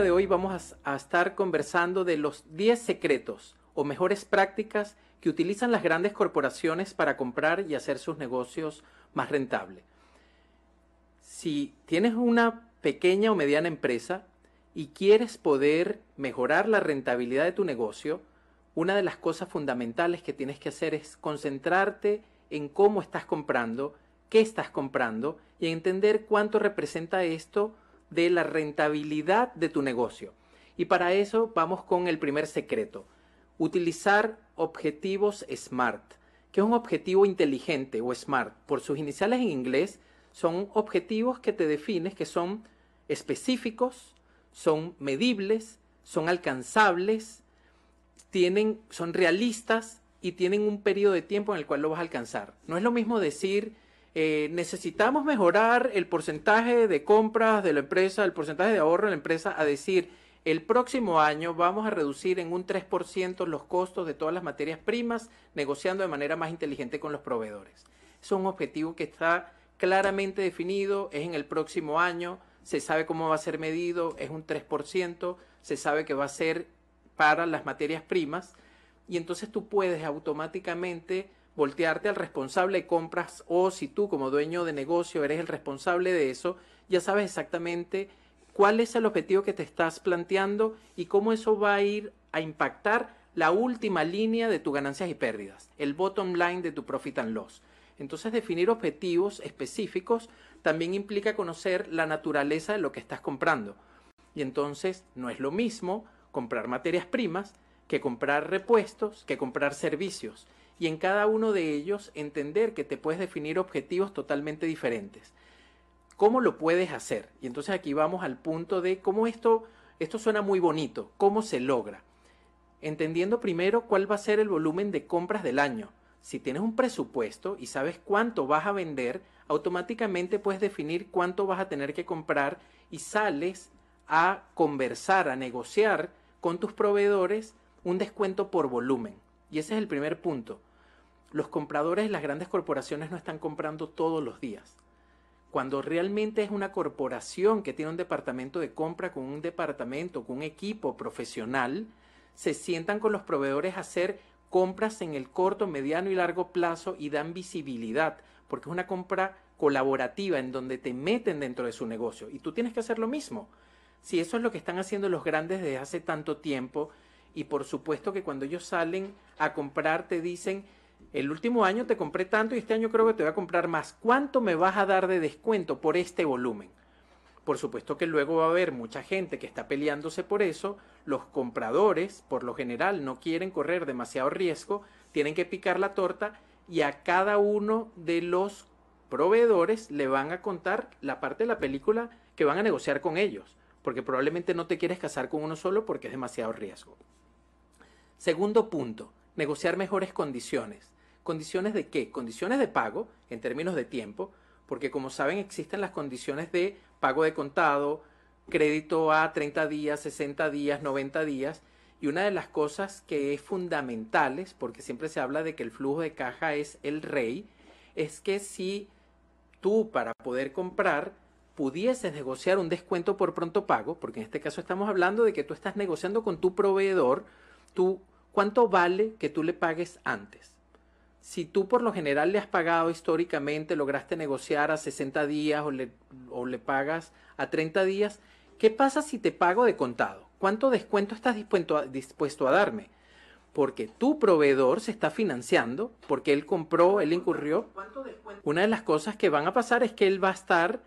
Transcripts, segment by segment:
de hoy vamos a, a estar conversando de los 10 secretos o mejores prácticas que utilizan las grandes corporaciones para comprar y hacer sus negocios más rentables. Si tienes una pequeña o mediana empresa y quieres poder mejorar la rentabilidad de tu negocio, una de las cosas fundamentales que tienes que hacer es concentrarte en cómo estás comprando, qué estás comprando y entender cuánto representa esto de la rentabilidad de tu negocio. Y para eso vamos con el primer secreto. Utilizar objetivos SMART. que es un objetivo inteligente o SMART? Por sus iniciales en inglés, son objetivos que te defines que son específicos, son medibles, son alcanzables, tienen, son realistas y tienen un periodo de tiempo en el cual lo vas a alcanzar. No es lo mismo decir, eh, necesitamos mejorar el porcentaje de compras de la empresa, el porcentaje de ahorro de la empresa, a decir, el próximo año vamos a reducir en un 3% los costos de todas las materias primas, negociando de manera más inteligente con los proveedores. Es un objetivo que está claramente definido, es en el próximo año, se sabe cómo va a ser medido, es un 3%, se sabe que va a ser para las materias primas, y entonces tú puedes automáticamente voltearte al responsable de compras o si tú como dueño de negocio eres el responsable de eso, ya sabes exactamente cuál es el objetivo que te estás planteando y cómo eso va a ir a impactar la última línea de tus ganancias y pérdidas, el bottom line de tu profit and loss. Entonces definir objetivos específicos también implica conocer la naturaleza de lo que estás comprando. Y entonces no es lo mismo comprar materias primas que comprar repuestos, que comprar servicios. Y en cada uno de ellos entender que te puedes definir objetivos totalmente diferentes. ¿Cómo lo puedes hacer? Y entonces aquí vamos al punto de cómo esto, esto suena muy bonito, cómo se logra. Entendiendo primero cuál va a ser el volumen de compras del año. Si tienes un presupuesto y sabes cuánto vas a vender, automáticamente puedes definir cuánto vas a tener que comprar y sales a conversar, a negociar con tus proveedores un descuento por volumen. Y ese es el primer punto. Los compradores las grandes corporaciones no están comprando todos los días cuando realmente es una corporación que tiene un departamento de compra con un departamento, con un equipo profesional, se sientan con los proveedores a hacer compras en el corto, mediano y largo plazo y dan visibilidad, porque es una compra colaborativa en donde te meten dentro de su negocio y tú tienes que hacer lo mismo. Si eso es lo que están haciendo los grandes desde hace tanto tiempo y por supuesto que cuando ellos salen a comprar te dicen, el último año te compré tanto y este año creo que te voy a comprar más. ¿Cuánto me vas a dar de descuento por este volumen? Por supuesto que luego va a haber mucha gente que está peleándose por eso. Los compradores, por lo general, no quieren correr demasiado riesgo, tienen que picar la torta y a cada uno de los proveedores le van a contar la parte de la película que van a negociar con ellos, porque probablemente no te quieres casar con uno solo porque es demasiado riesgo. Segundo punto, negociar mejores condiciones. ¿Condiciones de qué? Condiciones de pago en términos de tiempo, porque como saben existen las condiciones de pago de contado, crédito a 30 días, 60 días, 90 días, y una de las cosas que es fundamentales, porque siempre se habla de que el flujo de caja es el rey, es que si tú para poder comprar pudieses negociar un descuento por pronto pago, porque en este caso estamos hablando de que tú estás negociando con tu proveedor, tú, ¿cuánto vale que tú le pagues antes? si tú por lo general le has pagado históricamente, lograste negociar a 60 días o le, o le pagas a 30 días, ¿qué pasa si te pago de contado? ¿Cuánto descuento estás dispuesto a, dispuesto a darme? Porque tu proveedor se está financiando, porque él compró, él incurrió. Una de las cosas que van a pasar es que él va a estar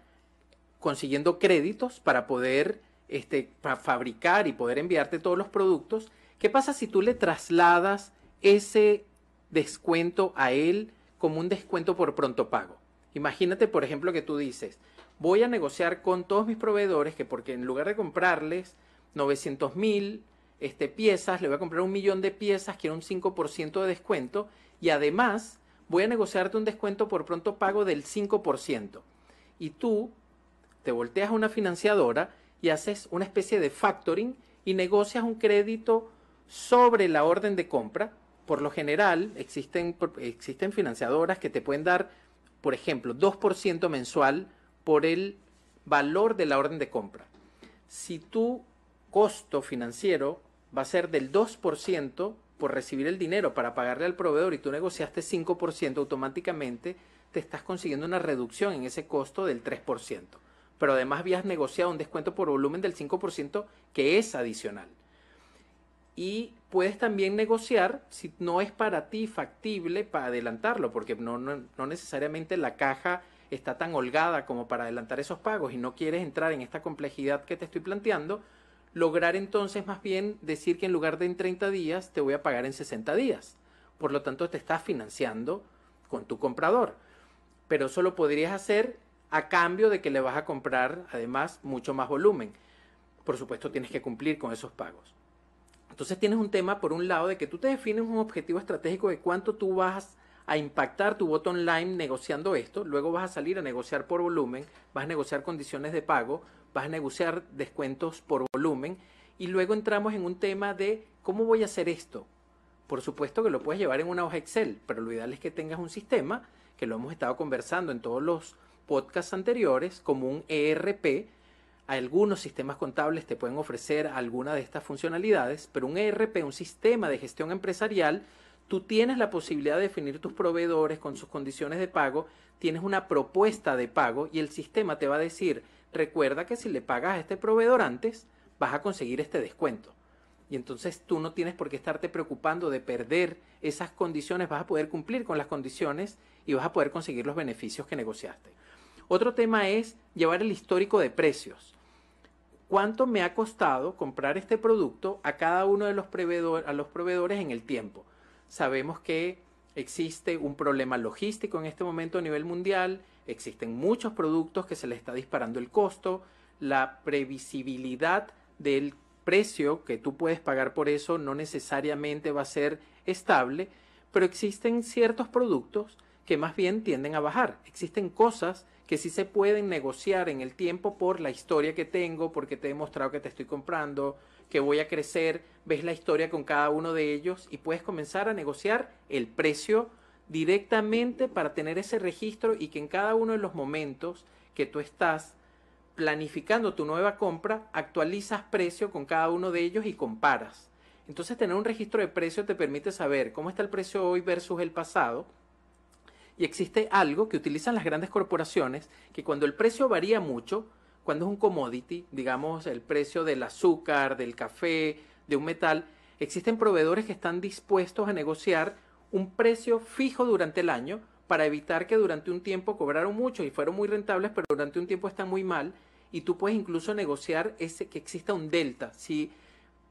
consiguiendo créditos para poder este, para fabricar y poder enviarte todos los productos. ¿Qué pasa si tú le trasladas ese descuento a él como un descuento por pronto pago. Imagínate, por ejemplo, que tú dices, voy a negociar con todos mis proveedores que porque en lugar de comprarles 900 mil este, piezas, le voy a comprar un millón de piezas, quiero un 5% de descuento y además voy a negociarte un descuento por pronto pago del 5%. Y tú te volteas a una financiadora y haces una especie de factoring y negocias un crédito sobre la orden de compra por lo general existen, existen financiadoras que te pueden dar, por ejemplo, 2% mensual por el valor de la orden de compra. Si tú costo financiero va a ser del 2% por recibir el dinero para pagarle al proveedor y tú negociaste 5%, automáticamente te estás consiguiendo una reducción en ese costo del 3%. Pero además habías negociado un descuento por volumen del 5% que es adicional. Y puedes también negociar si no es para ti factible para adelantarlo, porque no, no, no necesariamente la caja está tan holgada como para adelantar esos pagos y no quieres entrar en esta complejidad que te estoy planteando, lograr entonces más bien decir que en lugar de en 30 días te voy a pagar en 60 días. Por lo tanto, te estás financiando con tu comprador. Pero eso lo podrías hacer a cambio de que le vas a comprar además mucho más volumen. Por supuesto, tienes que cumplir con esos pagos. Entonces tienes un tema, por un lado, de que tú te defines un objetivo estratégico de cuánto tú vas a impactar tu bottom line negociando esto, luego vas a salir a negociar por volumen, vas a negociar condiciones de pago, vas a negociar descuentos por volumen y luego entramos en un tema de cómo voy a hacer esto. Por supuesto que lo puedes llevar en una hoja Excel, pero lo ideal es que tengas un sistema, que lo hemos estado conversando en todos los podcasts anteriores, como un ERP. Algunos sistemas contables te pueden ofrecer alguna de estas funcionalidades, pero un ERP, un sistema de gestión empresarial, tú tienes la posibilidad de definir tus proveedores con sus condiciones de pago, tienes una propuesta de pago y el sistema te va a decir, recuerda que si le pagas a este proveedor antes, vas a conseguir este descuento. Y entonces tú no tienes por qué estarte preocupando de perder esas condiciones, vas a poder cumplir con las condiciones y vas a poder conseguir los beneficios que negociaste. Otro tema es llevar el histórico de precios. ¿Cuánto me ha costado comprar este producto a cada uno de los, proveedores en el tiempo? Sabemos que existe un problema logístico en este momento a nivel mundial, existen muchos productos que se les está disparando el costo, la previsibilidad del precio que tú puedes pagar por eso no necesariamente va a ser estable, pero existen ciertos productos que más bien tienden a bajar. Existen cosas que sí se pueden negociar en el tiempo por la historia que tengo, porque te he demostrado que te estoy comprando, que voy a crecer, ves la historia con cada uno de ellos y puedes comenzar a negociar el precio directamente para tener ese registro y que en cada uno de los momentos que tú estás planificando tu nueva compra, actualizas precio con cada uno de ellos y comparas. Entonces tener un registro de precio te permite saber cómo está el precio hoy versus el pasado. Y existe algo que utilizan las grandes corporaciones, que cuando el precio varía mucho, cuando es un commodity, digamos el precio del azúcar, del café, de un metal, existen proveedores que están dispuestos a negociar un precio fijo durante el año para evitar que durante un tiempo cobraron mucho y fueron muy rentables, pero durante un tiempo están muy mal y tú puedes incluso negociar ese que exista un delta. Si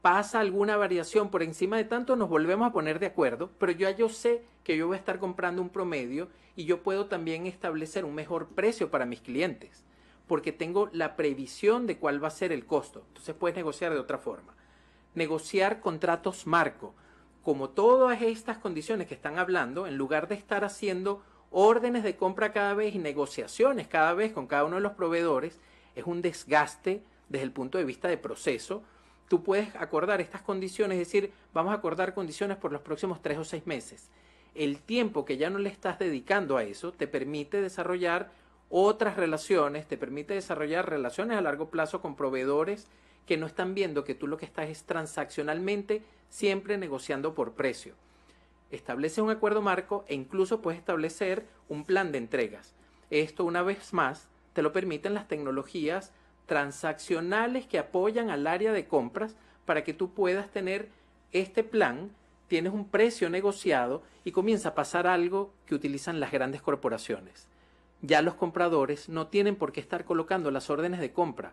pasa alguna variación por encima de tanto, nos volvemos a poner de acuerdo, pero ya yo sé que yo voy a estar comprando un promedio y yo puedo también establecer un mejor precio para mis clientes, porque tengo la previsión de cuál va a ser el costo. Entonces puedes negociar de otra forma. Negociar contratos marco como todas estas condiciones que están hablando, en lugar de estar haciendo órdenes de compra cada vez y negociaciones cada vez con cada uno de los proveedores, es un desgaste desde el punto de vista de proceso. Tú puedes acordar estas condiciones, es decir, vamos a acordar condiciones por los próximos tres o seis meses. El tiempo que ya no le estás dedicando a eso te permite desarrollar otras relaciones, te permite desarrollar relaciones a largo plazo con proveedores que no están viendo que tú lo que estás es transaccionalmente siempre negociando por precio. Establece un acuerdo marco e incluso puedes establecer un plan de entregas. Esto una vez más te lo permiten las tecnologías transaccionales que apoyan al área de compras para que tú puedas tener este plan, tienes un precio negociado y comienza a pasar algo que utilizan las grandes corporaciones. Ya los compradores no tienen por qué estar colocando las órdenes de compra,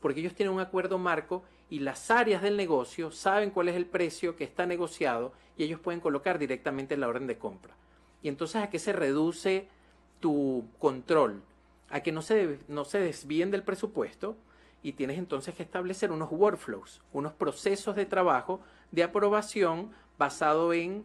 porque ellos tienen un acuerdo marco y las áreas del negocio saben cuál es el precio que está negociado y ellos pueden colocar directamente la orden de compra. Y entonces a qué se reduce tu control, a que no se, no se desvíen del presupuesto y tienes entonces que establecer unos workflows, unos procesos de trabajo de aprobación basado en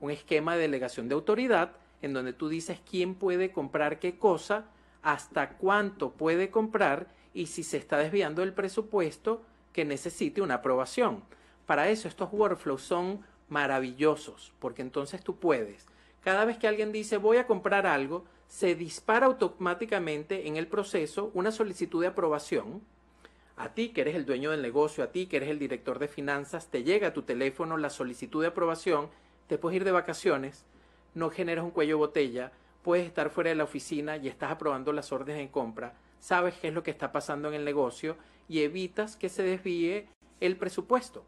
un esquema de delegación de autoridad en donde tú dices quién puede comprar qué cosa, hasta cuánto puede comprar y si se está desviando del presupuesto que necesite una aprobación. Para eso estos workflows son maravillosos, porque entonces tú puedes, cada vez que alguien dice voy a comprar algo, se dispara automáticamente en el proceso una solicitud de aprobación. A ti que eres el dueño del negocio, a ti que eres el director de finanzas, te llega a tu teléfono la solicitud de aprobación, te puedes ir de vacaciones, no generas un cuello botella, puedes estar fuera de la oficina y estás aprobando las órdenes de compra, sabes qué es lo que está pasando en el negocio y evitas que se desvíe el presupuesto.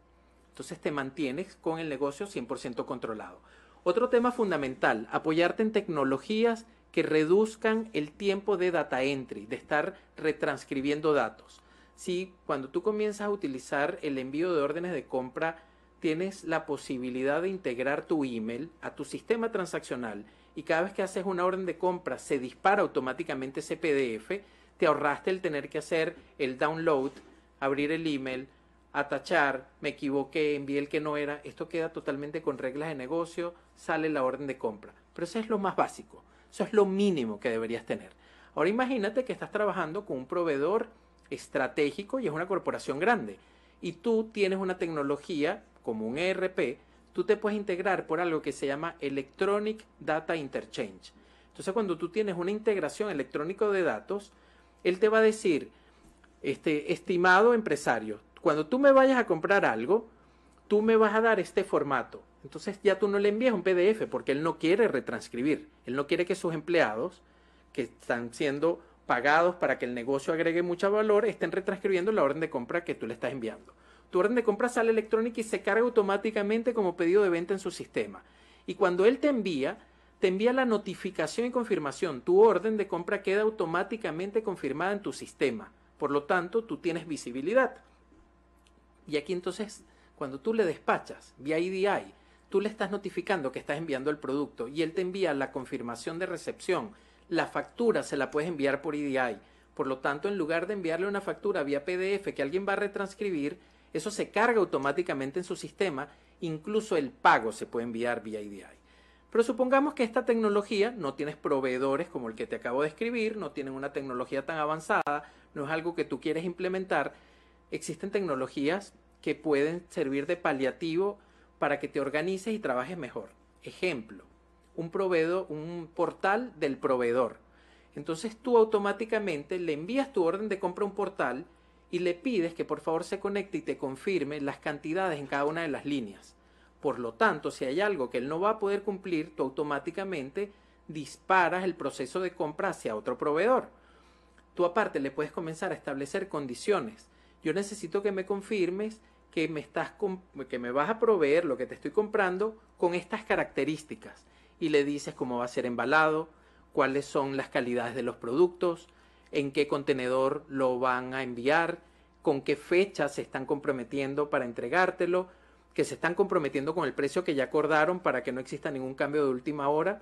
Entonces te mantienes con el negocio 100% controlado. Otro tema fundamental, apoyarte en tecnologías que reduzcan el tiempo de data entry, de estar retranscribiendo datos. Si cuando tú comienzas a utilizar el envío de órdenes de compra, tienes la posibilidad de integrar tu email a tu sistema transaccional y cada vez que haces una orden de compra se dispara automáticamente ese PDF, te ahorraste el tener que hacer el download, abrir el email, atachar, me equivoqué, envié el que no era, esto queda totalmente con reglas de negocio, sale la orden de compra. Pero eso es lo más básico, eso es lo mínimo que deberías tener. Ahora imagínate que estás trabajando con un proveedor estratégico y es una corporación grande y tú tienes una tecnología como un ERP, tú te puedes integrar por algo que se llama Electronic Data Interchange. Entonces cuando tú tienes una integración electrónica de datos, él te va a decir, este, estimado empresario, cuando tú me vayas a comprar algo, tú me vas a dar este formato. Entonces ya tú no le envías un PDF porque él no quiere retranscribir. Él no quiere que sus empleados, que están siendo pagados para que el negocio agregue mucho valor, estén retranscribiendo la orden de compra que tú le estás enviando. Tu orden de compra sale electrónica y se carga automáticamente como pedido de venta en su sistema. Y cuando él te envía, te envía la notificación y confirmación. Tu orden de compra queda automáticamente confirmada en tu sistema. Por lo tanto, tú tienes visibilidad. Y aquí entonces, cuando tú le despachas vía EDI, tú le estás notificando que estás enviando el producto y él te envía la confirmación de recepción. La factura se la puedes enviar por EDI. Por lo tanto, en lugar de enviarle una factura vía PDF que alguien va a retranscribir, eso se carga automáticamente en su sistema. Incluso el pago se puede enviar vía EDI. Pero supongamos que esta tecnología no tienes proveedores como el que te acabo de escribir, no tienen una tecnología tan avanzada, no es algo que tú quieres implementar existen tecnologías que pueden servir de paliativo para que te organices y trabajes mejor. Ejemplo, un proveedor, un portal del proveedor. Entonces tú automáticamente le envías tu orden de compra a un portal y le pides que por favor se conecte y te confirme las cantidades en cada una de las líneas. Por lo tanto, si hay algo que él no va a poder cumplir, tú automáticamente disparas el proceso de compra hacia otro proveedor. Tú aparte le puedes comenzar a establecer condiciones yo necesito que me confirmes que me, estás que me vas a proveer lo que te estoy comprando con estas características. Y le dices cómo va a ser embalado, cuáles son las calidades de los productos, en qué contenedor lo van a enviar, con qué fecha se están comprometiendo para entregártelo, que se están comprometiendo con el precio que ya acordaron para que no exista ningún cambio de última hora.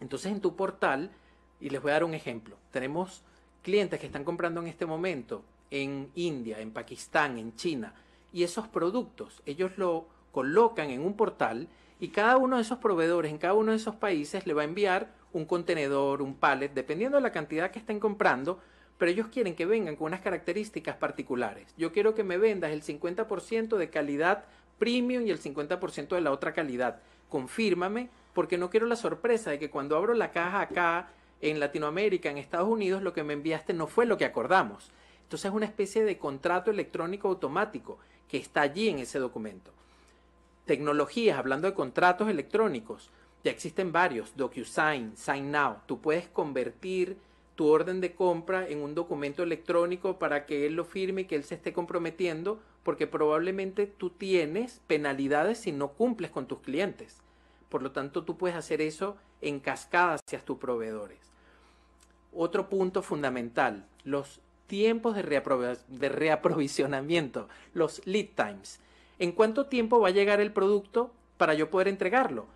Entonces en tu portal, y les voy a dar un ejemplo, tenemos clientes que están comprando en este momento en India, en Pakistán, en China. Y esos productos, ellos lo colocan en un portal y cada uno de esos proveedores en cada uno de esos países le va a enviar un contenedor, un pallet, dependiendo de la cantidad que estén comprando, pero ellos quieren que vengan con unas características particulares. Yo quiero que me vendas el 50% de calidad premium y el 50% de la otra calidad. Confírmame, porque no quiero la sorpresa de que cuando abro la caja acá en Latinoamérica, en Estados Unidos, lo que me enviaste no fue lo que acordamos. Entonces es una especie de contrato electrónico automático que está allí en ese documento. Tecnologías, hablando de contratos electrónicos, ya existen varios, DocuSign, SignNow. Tú puedes convertir tu orden de compra en un documento electrónico para que él lo firme y que él se esté comprometiendo, porque probablemente tú tienes penalidades si no cumples con tus clientes. Por lo tanto, tú puedes hacer eso en cascada hacia tus proveedores. Otro punto fundamental, los tiempos de, reaprovisionamiento, los lead times. ¿En cuánto tiempo va a llegar el producto para yo poder entregarlo?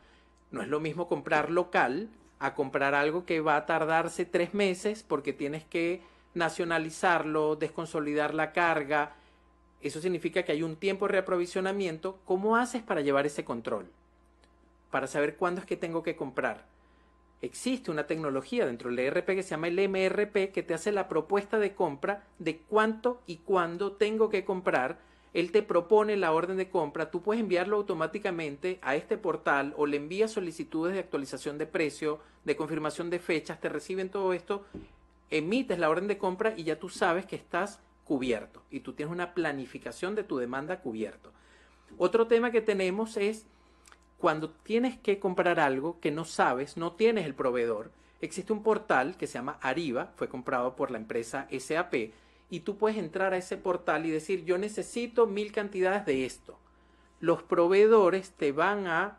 No es lo mismo comprar local a comprar algo que va a tardarse tres meses porque tienes que nacionalizarlo, desconsolidar la carga. Eso significa que hay un tiempo de reaprovisionamiento. ¿Cómo haces para llevar ese control? Para saber cuándo es que tengo que comprar existe una tecnología dentro del ERP que se llama el MRP que te hace la propuesta de compra de cuánto y cuándo tengo que comprar. Él te propone la orden de compra, tú puedes enviarlo automáticamente a este portal o le envías solicitudes de actualización de precio, de confirmación de fechas, te reciben todo esto, emites la orden de compra y ya tú sabes que estás cubierto y tú tienes una planificación de tu demanda cubierto. Otro tema que tenemos es cuando tienes que comprar algo que no sabes, no tienes el proveedor, existe un portal que se llama Ariba, fue comprado por la empresa SAP, y tú puedes entrar a ese portal y decir, yo necesito mil cantidades de esto. Los proveedores te van a,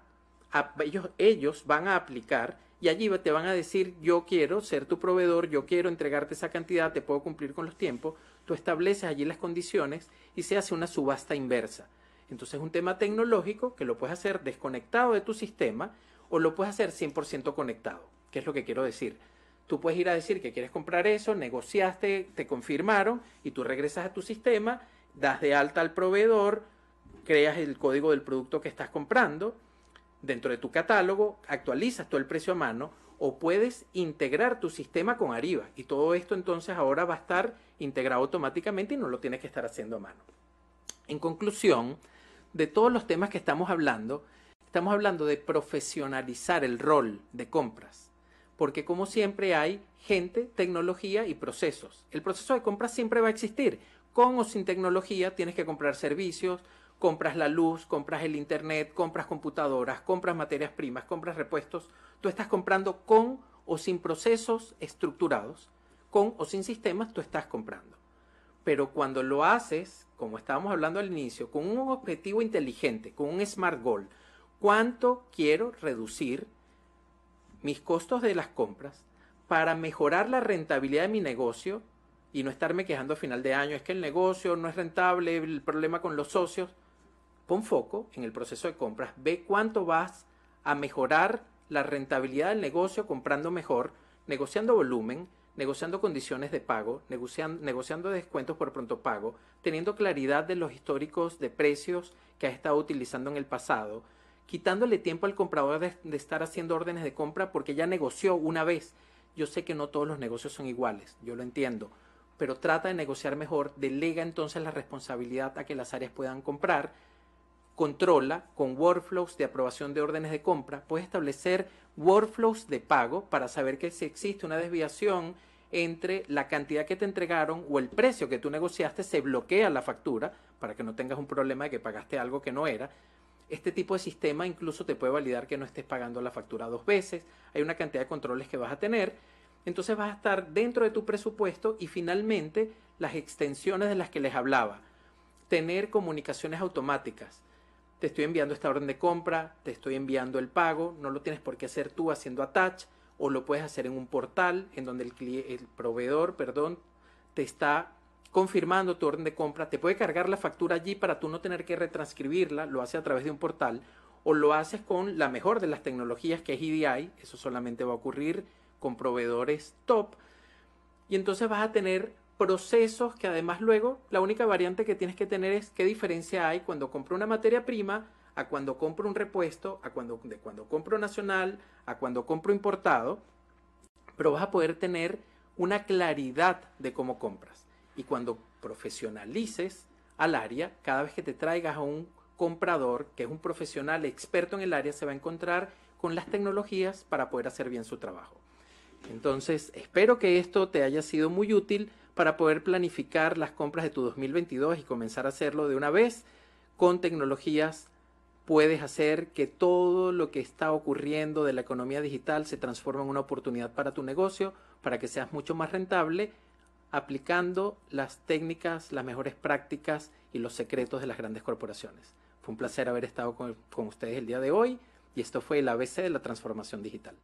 ellos, ellos van a aplicar y allí te van a decir, yo quiero ser tu proveedor, yo quiero entregarte esa cantidad, te puedo cumplir con los tiempos, tú estableces allí las condiciones y se hace una subasta inversa. Entonces es un tema tecnológico que lo puedes hacer desconectado de tu sistema o lo puedes hacer 100% conectado. ¿Qué es lo que quiero decir? Tú puedes ir a decir que quieres comprar eso, negociaste, te confirmaron y tú regresas a tu sistema, das de alta al proveedor, creas el código del producto que estás comprando dentro de tu catálogo, actualizas todo el precio a mano o puedes integrar tu sistema con Ariba y todo esto entonces ahora va a estar integrado automáticamente y no lo tienes que estar haciendo a mano. En conclusión, de todos los temas que estamos hablando, estamos hablando de profesionalizar el rol de compras, porque como siempre hay gente, tecnología y procesos. El proceso de compras siempre va a existir. Con o sin tecnología tienes que comprar servicios, compras la luz, compras el internet, compras computadoras, compras materias primas, compras repuestos. Tú estás comprando con o sin procesos estructurados, con o sin sistemas, tú estás comprando. Pero cuando lo haces, como estábamos hablando al inicio, con un objetivo inteligente, con un smart goal, ¿cuánto quiero reducir mis costos de las compras para mejorar la rentabilidad de mi negocio y no estarme quejando a final de año? Es que el negocio no es rentable, el problema con los socios pon foco en el proceso de compras, ve cuánto vas a mejorar la rentabilidad del negocio comprando mejor, negociando volumen, negociando condiciones de pago, negociando, negociando descuentos por pronto pago, teniendo claridad de los históricos de precios que has estado utilizando en el pasado, quitándole tiempo al comprador de, estar haciendo órdenes de compra porque ya negoció una vez. Yo sé que no todos los negocios son iguales, yo lo entiendo, pero trata de negociar mejor, delega entonces la responsabilidad a que las áreas puedan comprar, controla con workflows de aprobación de órdenes de compra, puedes establecer workflows de pago para saber que si existe una desviación entre la cantidad que te entregaron o el precio que tú negociaste, se bloquea la factura para que no tengas un problema de que pagaste algo que no era. Este tipo de sistema incluso te puede validar que no estés pagando la factura dos veces. Hay una cantidad de controles que vas a tener. Entonces vas a estar dentro de tu presupuesto y finalmente las extensiones de las que les hablaba. Tener comunicaciones automáticas te estoy enviando esta orden de compra, te estoy enviando el pago, no lo tienes por qué hacer tú haciendo attach o lo puedes hacer en un portal en donde el, proveedor, perdón, te está confirmando tu orden de compra, te puede cargar la factura allí para tú no tener que retranscribirla, lo hace a través de un portal o lo haces con la mejor de las tecnologías que es EDI, eso solamente va a ocurrir con proveedores top y entonces vas a tener procesos que además luego la única variante que tienes que tener es qué diferencia hay cuando compro una materia prima a cuando compro un repuesto, a cuando, de cuando compro nacional, a cuando compro importado, pero vas a poder tener una claridad de cómo compras. Y cuando profesionalices al área, cada vez que te traigas a un comprador que es un profesional experto en el área, se va a encontrar con las tecnologías para poder hacer bien su trabajo. Entonces, espero que esto te haya sido muy útil para poder planificar las compras de tu 2022 y comenzar a hacerlo de una vez. Con tecnologías puedes hacer que todo lo que está ocurriendo de la economía digital se transforme en una oportunidad para tu negocio, para que seas mucho más rentable, aplicando las técnicas, las mejores prácticas y los secretos de las grandes corporaciones. Fue un placer haber estado con, ustedes el día de hoy y esto fue el ABC de la transformación digital.